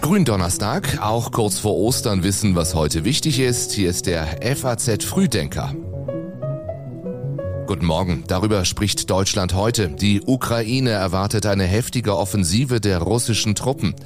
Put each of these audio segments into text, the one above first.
Gründonnerstag, auch kurz vor Ostern wissen, was heute wichtig ist. Hier ist der FAZ Frühdenker. Guten Morgen. Darüber spricht Deutschland heute. Die Ukraine erwartet eine heftige Offensive der russischen Truppen.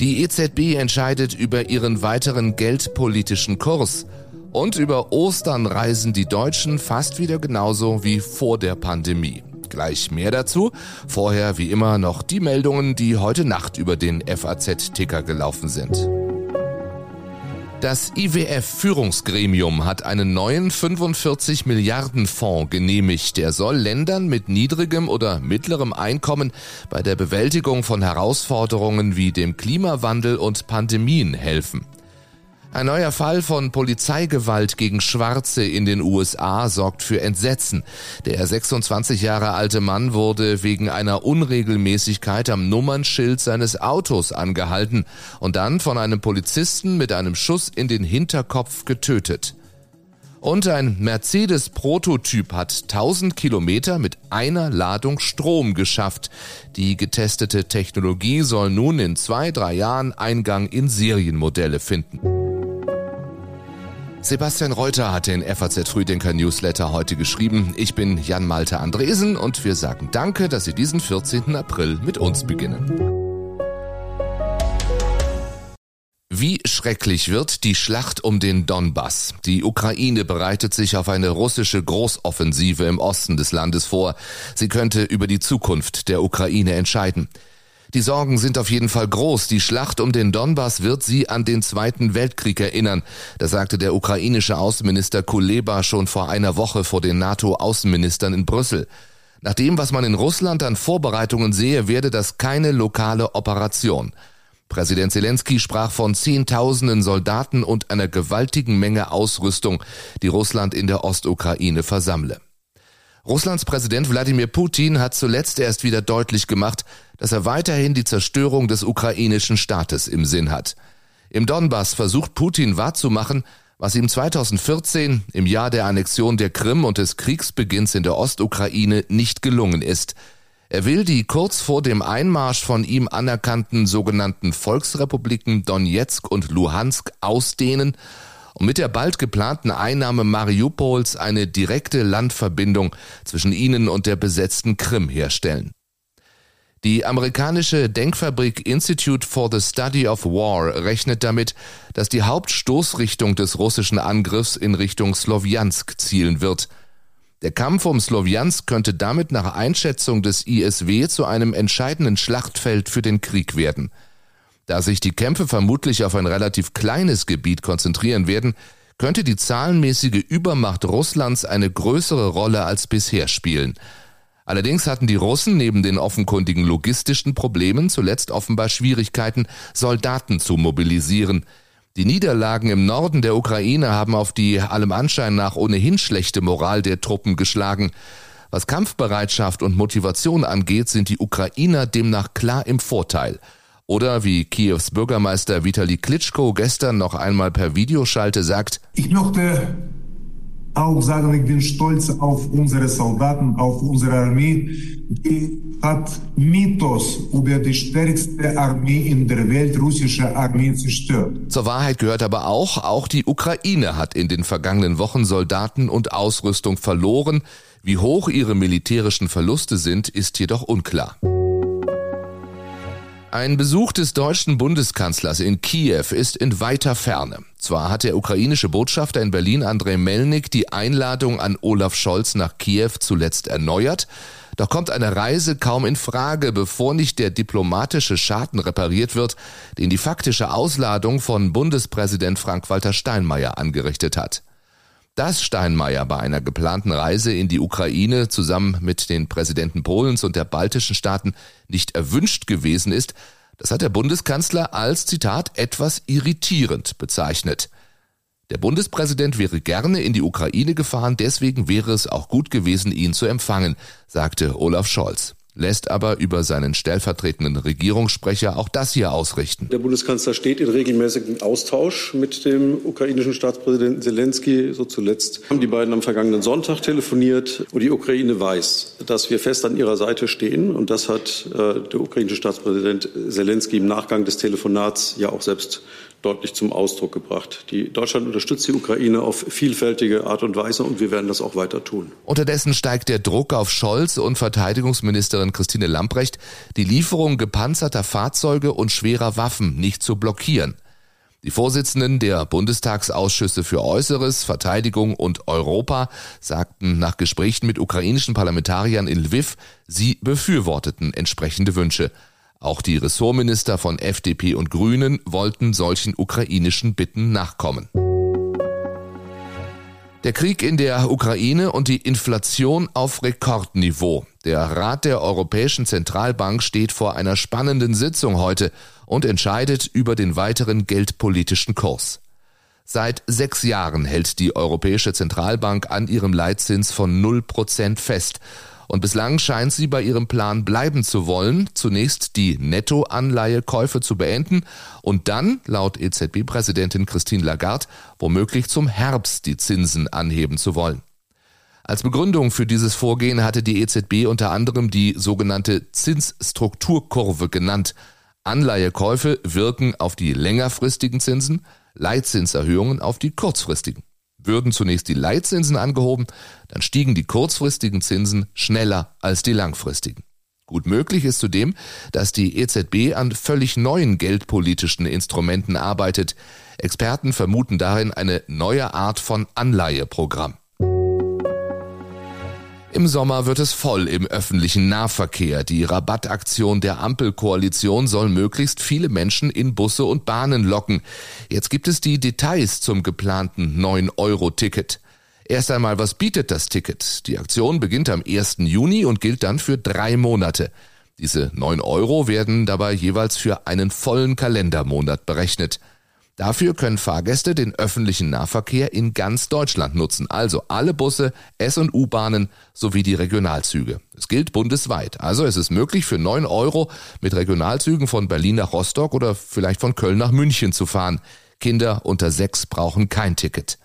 Die EZB entscheidet über ihren weiteren geldpolitischen Kurs. Und über Ostern reisen die Deutschen fast wieder genauso wie vor der Pandemie. Gleich mehr dazu. Vorher wie immer noch die Meldungen, die heute Nacht über den FAZ-Ticker gelaufen sind. Das IWF-Führungsgremium hat einen neuen 45 Milliarden Fonds genehmigt. Der soll Ländern mit niedrigem oder mittlerem Einkommen bei der Bewältigung von Herausforderungen wie dem Klimawandel und Pandemien helfen. Ein neuer Fall von Polizeigewalt gegen Schwarze in den USA sorgt für Entsetzen. Der 26 Jahre alte Mann wurde wegen einer Unregelmäßigkeit am Nummernschild seines Autos angehalten und dann von einem Polizisten mit einem Schuss in den Hinterkopf getötet. Und ein Mercedes-Prototyp hat 1000 Kilometer mit einer Ladung Strom geschafft. Die getestete Technologie soll nun in zwei, drei Jahren Eingang in Serienmodelle finden. Sebastian Reuter hat den FAZ Frühdenker Newsletter heute geschrieben. Ich bin Jan Malte Andresen und wir sagen Danke, dass Sie diesen 14. April mit uns beginnen. Wie schrecklich wird die Schlacht um den Donbass? Die Ukraine bereitet sich auf eine russische Großoffensive im Osten des Landes vor. Sie könnte über die Zukunft der Ukraine entscheiden. Die Sorgen sind auf jeden Fall groß. Die Schlacht um den Donbass wird sie an den Zweiten Weltkrieg erinnern. Das sagte der ukrainische Außenminister Kuleba schon vor einer Woche vor den NATO-Außenministern in Brüssel. Nach dem, was man in Russland an Vorbereitungen sehe, werde das keine lokale Operation. Präsident Zelensky sprach von Zehntausenden Soldaten und einer gewaltigen Menge Ausrüstung, die Russland in der Ostukraine versammle. Russlands Präsident Wladimir Putin hat zuletzt erst wieder deutlich gemacht, dass er weiterhin die Zerstörung des ukrainischen Staates im Sinn hat. Im Donbass versucht Putin wahrzumachen, was ihm 2014 im Jahr der Annexion der Krim und des Kriegsbeginns in der Ostukraine nicht gelungen ist. Er will die kurz vor dem Einmarsch von ihm anerkannten sogenannten Volksrepubliken Donetsk und Luhansk ausdehnen und mit der bald geplanten Einnahme Mariupols eine direkte Landverbindung zwischen ihnen und der besetzten Krim herstellen. Die amerikanische Denkfabrik Institute for the Study of War rechnet damit, dass die Hauptstoßrichtung des russischen Angriffs in Richtung Slowjansk zielen wird. Der Kampf um Slowjansk könnte damit nach Einschätzung des ISW zu einem entscheidenden Schlachtfeld für den Krieg werden. Da sich die Kämpfe vermutlich auf ein relativ kleines Gebiet konzentrieren werden, könnte die zahlenmäßige Übermacht Russlands eine größere Rolle als bisher spielen. Allerdings hatten die Russen neben den offenkundigen logistischen Problemen zuletzt offenbar Schwierigkeiten, Soldaten zu mobilisieren. Die Niederlagen im Norden der Ukraine haben auf die allem Anschein nach ohnehin schlechte Moral der Truppen geschlagen. Was Kampfbereitschaft und Motivation angeht, sind die Ukrainer demnach klar im Vorteil. Oder wie Kiews Bürgermeister Vitali Klitschko gestern noch einmal per Videoschalte sagt, ich möchte auch sagen, ich bin stolz auf unsere Soldaten, auf unsere Armee. Die hat Mythos über die stärkste Armee in der Welt, russische Armee, zerstört. Zur Wahrheit gehört aber auch, auch die Ukraine hat in den vergangenen Wochen Soldaten und Ausrüstung verloren. Wie hoch ihre militärischen Verluste sind, ist jedoch unklar. Ein Besuch des deutschen Bundeskanzlers in Kiew ist in weiter Ferne. Zwar hat der ukrainische Botschafter in Berlin Andrei Melnik die Einladung an Olaf Scholz nach Kiew zuletzt erneuert, doch kommt eine Reise kaum in Frage, bevor nicht der diplomatische Schaden repariert wird, den die faktische Ausladung von Bundespräsident Frank-Walter Steinmeier angerichtet hat. Dass Steinmeier bei einer geplanten Reise in die Ukraine zusammen mit den Präsidenten Polens und der baltischen Staaten nicht erwünscht gewesen ist, das hat der Bundeskanzler als Zitat etwas irritierend bezeichnet. Der Bundespräsident wäre gerne in die Ukraine gefahren, deswegen wäre es auch gut gewesen, ihn zu empfangen, sagte Olaf Scholz. Lässt aber über seinen stellvertretenden Regierungssprecher auch das hier ausrichten. Der Bundeskanzler steht in regelmäßigem Austausch mit dem ukrainischen Staatspräsidenten Zelensky. So zuletzt haben die beiden am vergangenen Sonntag telefoniert und die Ukraine weiß, dass wir fest an ihrer Seite stehen. Und das hat äh, der ukrainische Staatspräsident Zelensky im Nachgang des Telefonats ja auch selbst deutlich zum Ausdruck gebracht. Die Deutschland unterstützt die Ukraine auf vielfältige Art und Weise und wir werden das auch weiter tun. Unterdessen steigt der Druck auf Scholz und Verteidigungsministerin Christine Lamprecht, die Lieferung gepanzerter Fahrzeuge und schwerer Waffen nicht zu blockieren. Die Vorsitzenden der Bundestagsausschüsse für Äußeres, Verteidigung und Europa sagten nach Gesprächen mit ukrainischen Parlamentariern in Lviv, sie befürworteten entsprechende Wünsche. Auch die Ressortminister von FDP und Grünen wollten solchen ukrainischen Bitten nachkommen. Der Krieg in der Ukraine und die Inflation auf Rekordniveau. Der Rat der Europäischen Zentralbank steht vor einer spannenden Sitzung heute und entscheidet über den weiteren geldpolitischen Kurs. Seit sechs Jahren hält die Europäische Zentralbank an ihrem Leitzins von 0% fest und bislang scheint sie bei ihrem Plan bleiben zu wollen, zunächst die Nettoanleihekäufe zu beenden und dann, laut EZB-Präsidentin Christine Lagarde, womöglich zum Herbst die Zinsen anheben zu wollen. Als Begründung für dieses Vorgehen hatte die EZB unter anderem die sogenannte Zinsstrukturkurve genannt. Anleihekäufe wirken auf die längerfristigen Zinsen, Leitzinserhöhungen auf die kurzfristigen. Würden zunächst die Leitzinsen angehoben, dann stiegen die kurzfristigen Zinsen schneller als die langfristigen. Gut möglich ist zudem, dass die EZB an völlig neuen geldpolitischen Instrumenten arbeitet. Experten vermuten darin eine neue Art von Anleiheprogramm. Im Sommer wird es voll im öffentlichen Nahverkehr. Die Rabattaktion der Ampelkoalition soll möglichst viele Menschen in Busse und Bahnen locken. Jetzt gibt es die Details zum geplanten 9-Euro-Ticket. Erst einmal, was bietet das Ticket? Die Aktion beginnt am 1. Juni und gilt dann für drei Monate. Diese 9 Euro werden dabei jeweils für einen vollen Kalendermonat berechnet. Dafür können Fahrgäste den öffentlichen Nahverkehr in ganz Deutschland nutzen, also alle Busse, S- und U-Bahnen sowie die Regionalzüge. Es gilt bundesweit, also es ist möglich für 9 Euro mit Regionalzügen von Berlin nach Rostock oder vielleicht von Köln nach München zu fahren. Kinder unter sechs brauchen kein Ticket.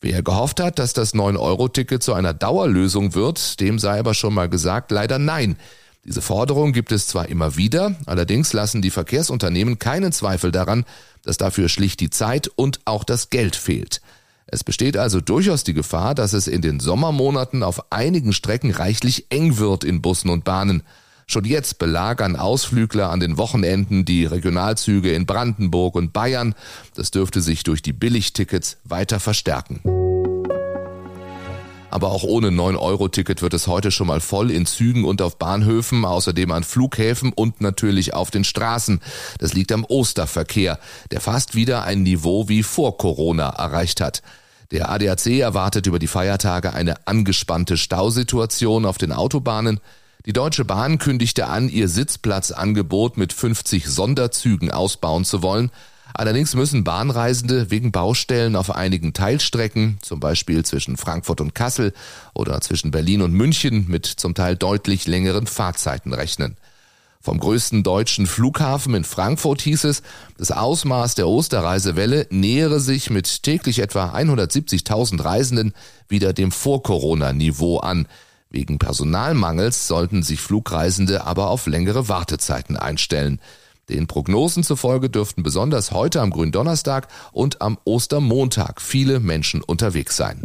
Wer gehofft hat, dass das 9-Euro-Ticket zu einer Dauerlösung wird, dem sei aber schon mal gesagt, leider nein. Diese Forderung gibt es zwar immer wieder, allerdings lassen die Verkehrsunternehmen keinen Zweifel daran, dass dafür schlicht die Zeit und auch das Geld fehlt. Es besteht also durchaus die Gefahr, dass es in den Sommermonaten auf einigen Strecken reichlich eng wird in Bussen und Bahnen. Schon jetzt belagern Ausflügler an den Wochenenden die Regionalzüge in Brandenburg und Bayern. Das dürfte sich durch die Billigtickets weiter verstärken. Aber auch ohne 9-Euro-Ticket wird es heute schon mal voll in Zügen und auf Bahnhöfen, außerdem an Flughäfen und natürlich auf den Straßen. Das liegt am Osterverkehr, der fast wieder ein Niveau wie vor Corona erreicht hat. Der ADAC erwartet über die Feiertage eine angespannte Stausituation auf den Autobahnen. Die Deutsche Bahn kündigte an, ihr Sitzplatzangebot mit 50 Sonderzügen ausbauen zu wollen. Allerdings müssen Bahnreisende wegen Baustellen auf einigen Teilstrecken, zum Beispiel zwischen Frankfurt und Kassel oder zwischen Berlin und München, mit zum Teil deutlich längeren Fahrzeiten rechnen. Vom größten deutschen Flughafen in Frankfurt hieß es, das Ausmaß der Osterreisewelle nähere sich mit täglich etwa 170.000 Reisenden wieder dem Vor-Corona-Niveau an. Wegen Personalmangels sollten sich Flugreisende aber auf längere Wartezeiten einstellen. Den Prognosen zufolge dürften besonders heute am Gründonnerstag und am Ostermontag viele Menschen unterwegs sein.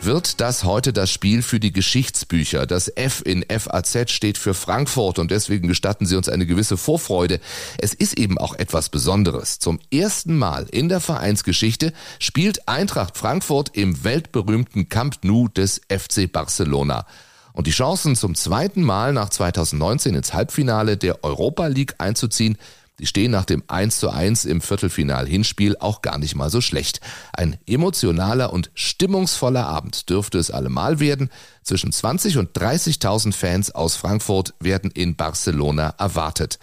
Wird das heute das Spiel für die Geschichtsbücher? Das F in FAZ steht für Frankfurt und deswegen gestatten Sie uns eine gewisse Vorfreude. Es ist eben auch etwas Besonderes. Zum ersten Mal in der Vereinsgeschichte spielt Eintracht Frankfurt im weltberühmten Camp Nou des FC Barcelona. Und die Chancen zum zweiten Mal nach 2019 ins Halbfinale der Europa League einzuziehen, die stehen nach dem 1 zu 1 im Viertelfinal-Hinspiel auch gar nicht mal so schlecht. Ein emotionaler und stimmungsvoller Abend dürfte es allemal werden. Zwischen 20 und 30.000 Fans aus Frankfurt werden in Barcelona erwartet.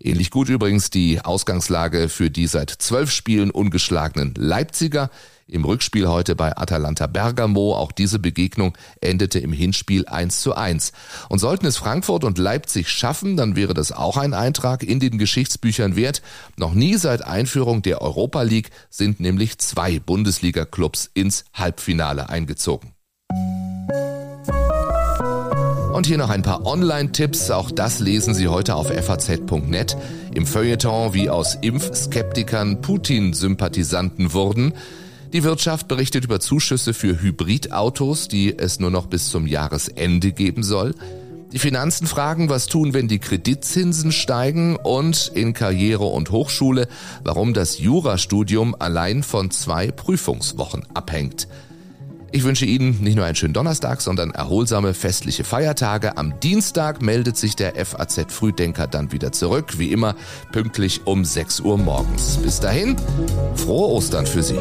Ähnlich gut übrigens die Ausgangslage für die seit zwölf Spielen ungeschlagenen Leipziger. Im Rückspiel heute bei Atalanta Bergamo. Auch diese Begegnung endete im Hinspiel 1 zu 1. Und sollten es Frankfurt und Leipzig schaffen, dann wäre das auch ein Eintrag in den Geschichtsbüchern wert. Noch nie seit Einführung der Europa League sind nämlich zwei Bundesliga-Clubs ins Halbfinale eingezogen. Und hier noch ein paar Online-Tipps. Auch das lesen Sie heute auf faz.net. Im Feuilleton, wie aus Impfskeptikern Putin-Sympathisanten wurden. Die Wirtschaft berichtet über Zuschüsse für Hybridautos, die es nur noch bis zum Jahresende geben soll. Die Finanzen fragen, was tun, wenn die Kreditzinsen steigen und in Karriere und Hochschule, warum das Jurastudium allein von zwei Prüfungswochen abhängt. Ich wünsche Ihnen nicht nur einen schönen Donnerstag, sondern erholsame festliche Feiertage. Am Dienstag meldet sich der FAZ Frühdenker dann wieder zurück, wie immer pünktlich um 6 Uhr morgens. Bis dahin, frohe Ostern für Sie.